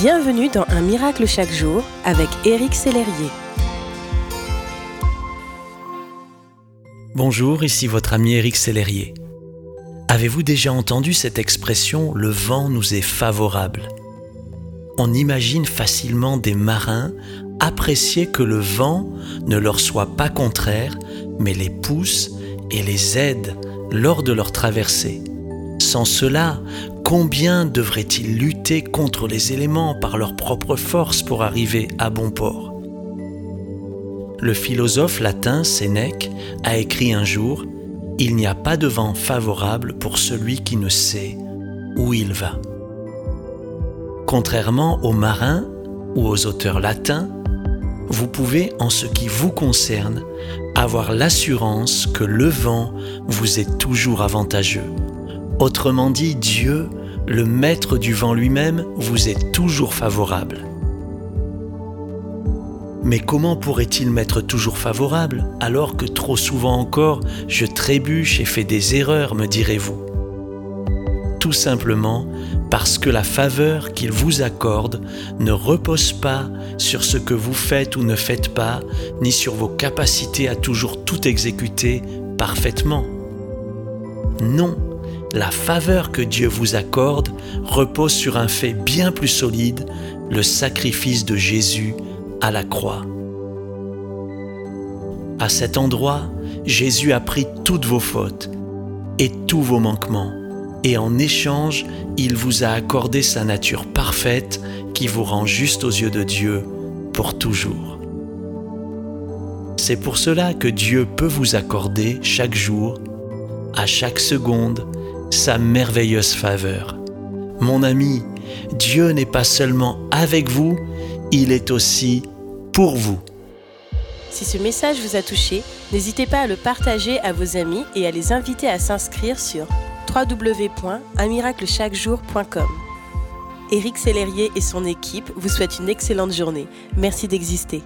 Bienvenue dans Un miracle chaque jour avec Éric Sellerier. Bonjour, ici votre ami Éric Sellerier. Avez-vous déjà entendu cette expression le vent nous est favorable On imagine facilement des marins apprécier que le vent ne leur soit pas contraire, mais les pousse et les aide lors de leur traversée. Sans cela, combien devraient-ils lutter contre les éléments par leur propre force pour arriver à bon port? Le philosophe latin Sénèque a écrit un jour Il n'y a pas de vent favorable pour celui qui ne sait où il va. Contrairement aux marins ou aux auteurs latins, vous pouvez, en ce qui vous concerne, avoir l'assurance que le vent vous est toujours avantageux Autrement dit, Dieu, le maître du vent lui-même, vous est toujours favorable. Mais comment pourrait-il m'être toujours favorable alors que trop souvent encore je trébuche et fais des erreurs, me direz-vous? Tout simplement parce que la faveur qu'il vous accorde ne repose pas sur ce que vous faites ou ne faites pas, ni sur vos capacités à toujours tout exécuter parfaitement. Non, la faveur que Dieu vous accorde repose sur un fait bien plus solide, le sacrifice de Jésus à la croix. À cet endroit, Jésus a pris toutes vos fautes et tous vos manquements, et en échange, il vous a accordé sa nature parfaite qui vous rend juste aux yeux de Dieu pour toujours. C'est pour cela que Dieu peut vous accorder chaque jour, à chaque seconde, sa merveilleuse faveur. Mon ami, Dieu n'est pas seulement avec vous, il est aussi pour vous. Si ce message vous a touché, n'hésitez pas à le partager à vos amis et à les inviter à s'inscrire sur www.unmiraclechaquejour.com. Éric Sellerier et son équipe vous souhaitent une excellente journée. Merci d'exister.